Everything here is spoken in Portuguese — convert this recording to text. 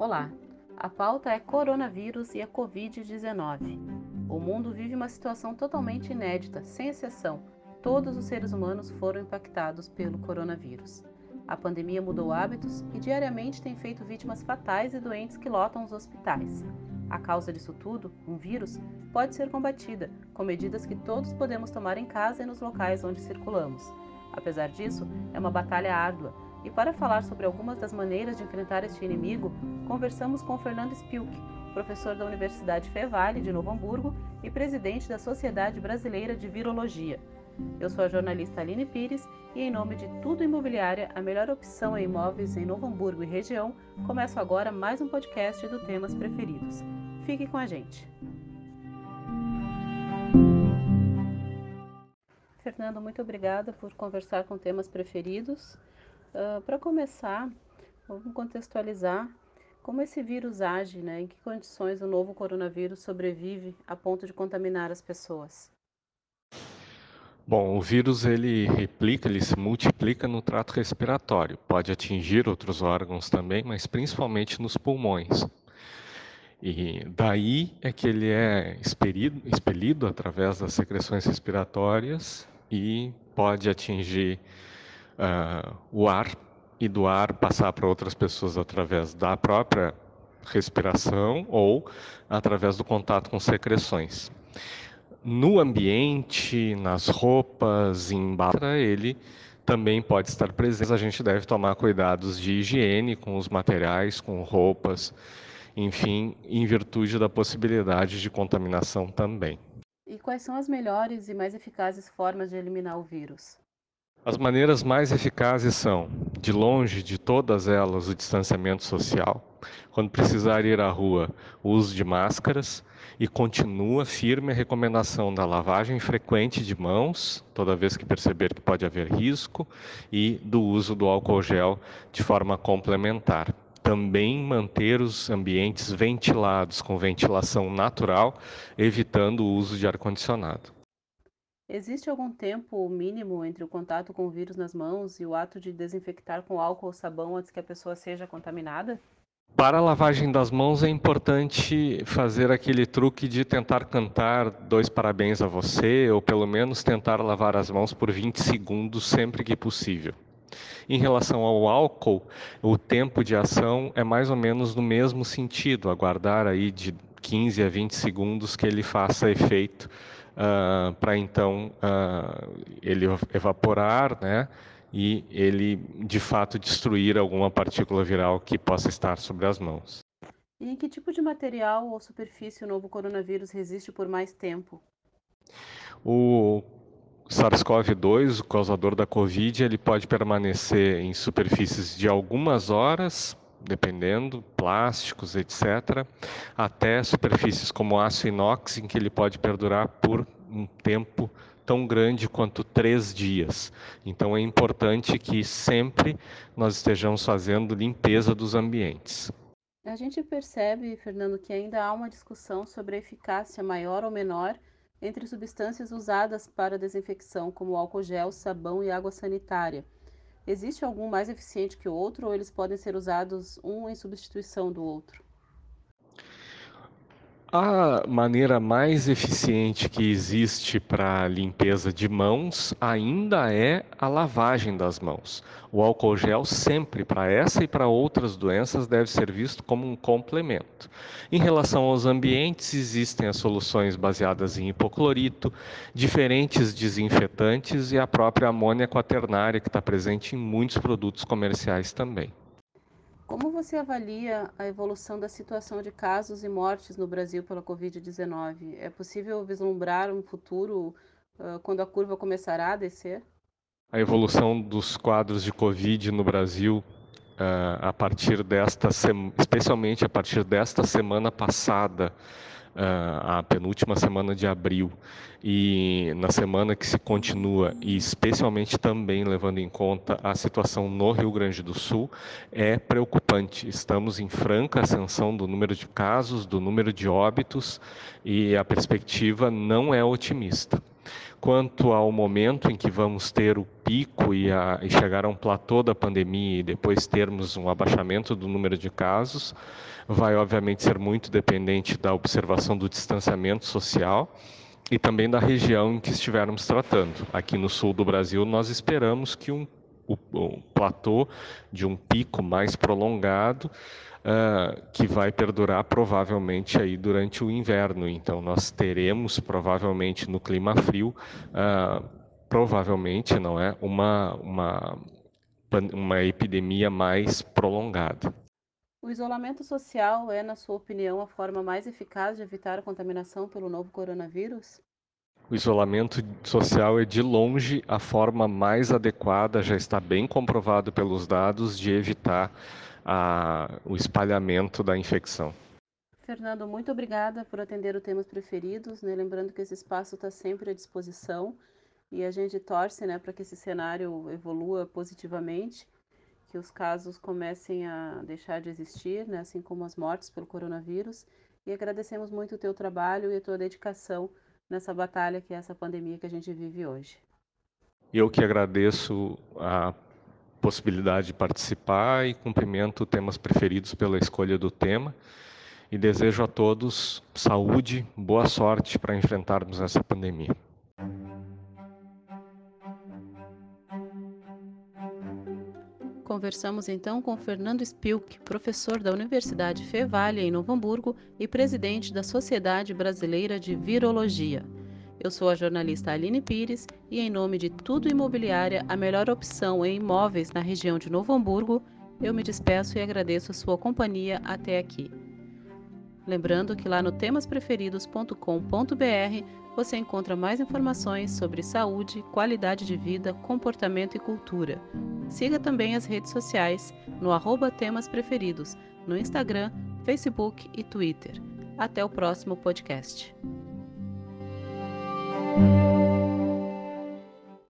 Olá, a pauta é coronavírus e a Covid-19. O mundo vive uma situação totalmente inédita, sem exceção. Todos os seres humanos foram impactados pelo coronavírus. A pandemia mudou hábitos e diariamente tem feito vítimas fatais e doentes que lotam os hospitais. A causa disso tudo, um vírus, pode ser combatida com medidas que todos podemos tomar em casa e nos locais onde circulamos. Apesar disso, é uma batalha árdua e para falar sobre algumas das maneiras de enfrentar este inimigo, conversamos com Fernando Spilk, professor da Universidade Fevale de Novo Hamburgo e presidente da Sociedade Brasileira de Virologia. Eu sou a jornalista Aline Pires e, em nome de Tudo Imobiliária, a melhor opção em imóveis em Novo Hamburgo e região, começo agora mais um podcast do Temas Preferidos. Fique com a gente. Fernando, muito obrigada por conversar com temas preferidos. Uh, Para começar, vamos contextualizar como esse vírus age, né? em que condições o novo coronavírus sobrevive a ponto de contaminar as pessoas. Bom, o vírus ele replica, ele se multiplica no trato respiratório. Pode atingir outros órgãos também, mas principalmente nos pulmões. E daí é que ele é expelido, expelido através das secreções respiratórias e pode atingir uh, o ar e do ar passar para outras pessoas através da própria respiração ou através do contato com secreções. No ambiente, nas roupas, em barra, ele também pode estar presente. A gente deve tomar cuidados de higiene com os materiais, com roupas, enfim, em virtude da possibilidade de contaminação também. E quais são as melhores e mais eficazes formas de eliminar o vírus? As maneiras mais eficazes são, de longe de todas elas, o distanciamento social. Quando precisar ir à rua, o uso de máscaras e continua firme a recomendação da lavagem frequente de mãos, toda vez que perceber que pode haver risco, e do uso do álcool gel de forma complementar. Também manter os ambientes ventilados, com ventilação natural, evitando o uso de ar-condicionado. Existe algum tempo mínimo entre o contato com o vírus nas mãos e o ato de desinfectar com álcool ou sabão antes que a pessoa seja contaminada? Para a lavagem das mãos é importante fazer aquele truque de tentar cantar dois parabéns a você, ou pelo menos tentar lavar as mãos por 20 segundos sempre que possível. Em relação ao álcool, o tempo de ação é mais ou menos no mesmo sentido, aguardar aí de 15 a 20 segundos que ele faça efeito uh, para então uh, ele evaporar, né? E ele de fato destruir alguma partícula viral que possa estar sobre as mãos. E em que tipo de material ou superfície o novo coronavírus resiste por mais tempo? O SARS-CoV-2, o causador da Covid, ele pode permanecer em superfícies de algumas horas dependendo, plásticos, etc., até superfícies como aço inox, em que ele pode perdurar por um tempo tão grande quanto três dias. Então é importante que sempre nós estejamos fazendo limpeza dos ambientes. A gente percebe, Fernando, que ainda há uma discussão sobre a eficácia maior ou menor entre substâncias usadas para desinfecção, como álcool gel, sabão e água sanitária. Existe algum mais eficiente que o outro ou eles podem ser usados um em substituição do outro? A maneira mais eficiente que existe para limpeza de mãos ainda é a lavagem das mãos. O álcool gel sempre para essa e para outras doenças deve ser visto como um complemento. Em relação aos ambientes, existem as soluções baseadas em hipoclorito, diferentes desinfetantes e a própria amônia quaternária que está presente em muitos produtos comerciais também. Como você avalia a evolução da situação de casos e mortes no Brasil pela Covid-19? É possível vislumbrar um futuro uh, quando a curva começará a descer? A evolução dos quadros de Covid no Brasil, uh, a partir desta, especialmente a partir desta semana passada, a penúltima semana de abril e na semana que se continua, e especialmente também levando em conta a situação no Rio Grande do Sul, é preocupante. Estamos em franca ascensão do número de casos, do número de óbitos, e a perspectiva não é otimista. Quanto ao momento em que vamos ter o pico e, a, e chegar a um platô da pandemia e depois termos um abaixamento do número de casos, vai obviamente ser muito dependente da observação do distanciamento social e também da região em que estivermos tratando. Aqui no sul do Brasil, nós esperamos que um, o, o platô de um pico mais prolongado uh, que vai perdurar provavelmente aí durante o inverno. Então, nós teremos provavelmente no clima frio, uh, provavelmente, não é, uma, uma, uma epidemia mais prolongada. O isolamento social é, na sua opinião, a forma mais eficaz de evitar a contaminação pelo novo coronavírus? O isolamento social é de longe a forma mais adequada, já está bem comprovado pelos dados, de evitar a, o espalhamento da infecção. Fernando, muito obrigada por atender o Temas Preferidos, né? lembrando que esse espaço está sempre à disposição e a gente torce né, para que esse cenário evolua positivamente, que os casos comecem a deixar de existir, né, assim como as mortes pelo coronavírus, e agradecemos muito o teu trabalho e a tua dedicação nessa batalha que é essa pandemia que a gente vive hoje. Eu que agradeço a possibilidade de participar e cumprimento temas preferidos pela escolha do tema e desejo a todos saúde, boa sorte para enfrentarmos essa pandemia. Conversamos então com Fernando Spilk, professor da Universidade Fevale em Novo Hamburgo e presidente da Sociedade Brasileira de Virologia. Eu sou a jornalista Aline Pires e, em nome de Tudo Imobiliária, a melhor opção em imóveis na região de Novo Hamburgo, eu me despeço e agradeço a sua companhia até aqui. Lembrando que lá no temaspreferidos.com.br você encontra mais informações sobre saúde, qualidade de vida, comportamento e cultura. Siga também as redes sociais no arroba Temas Preferidos, no Instagram, Facebook e Twitter. Até o próximo podcast.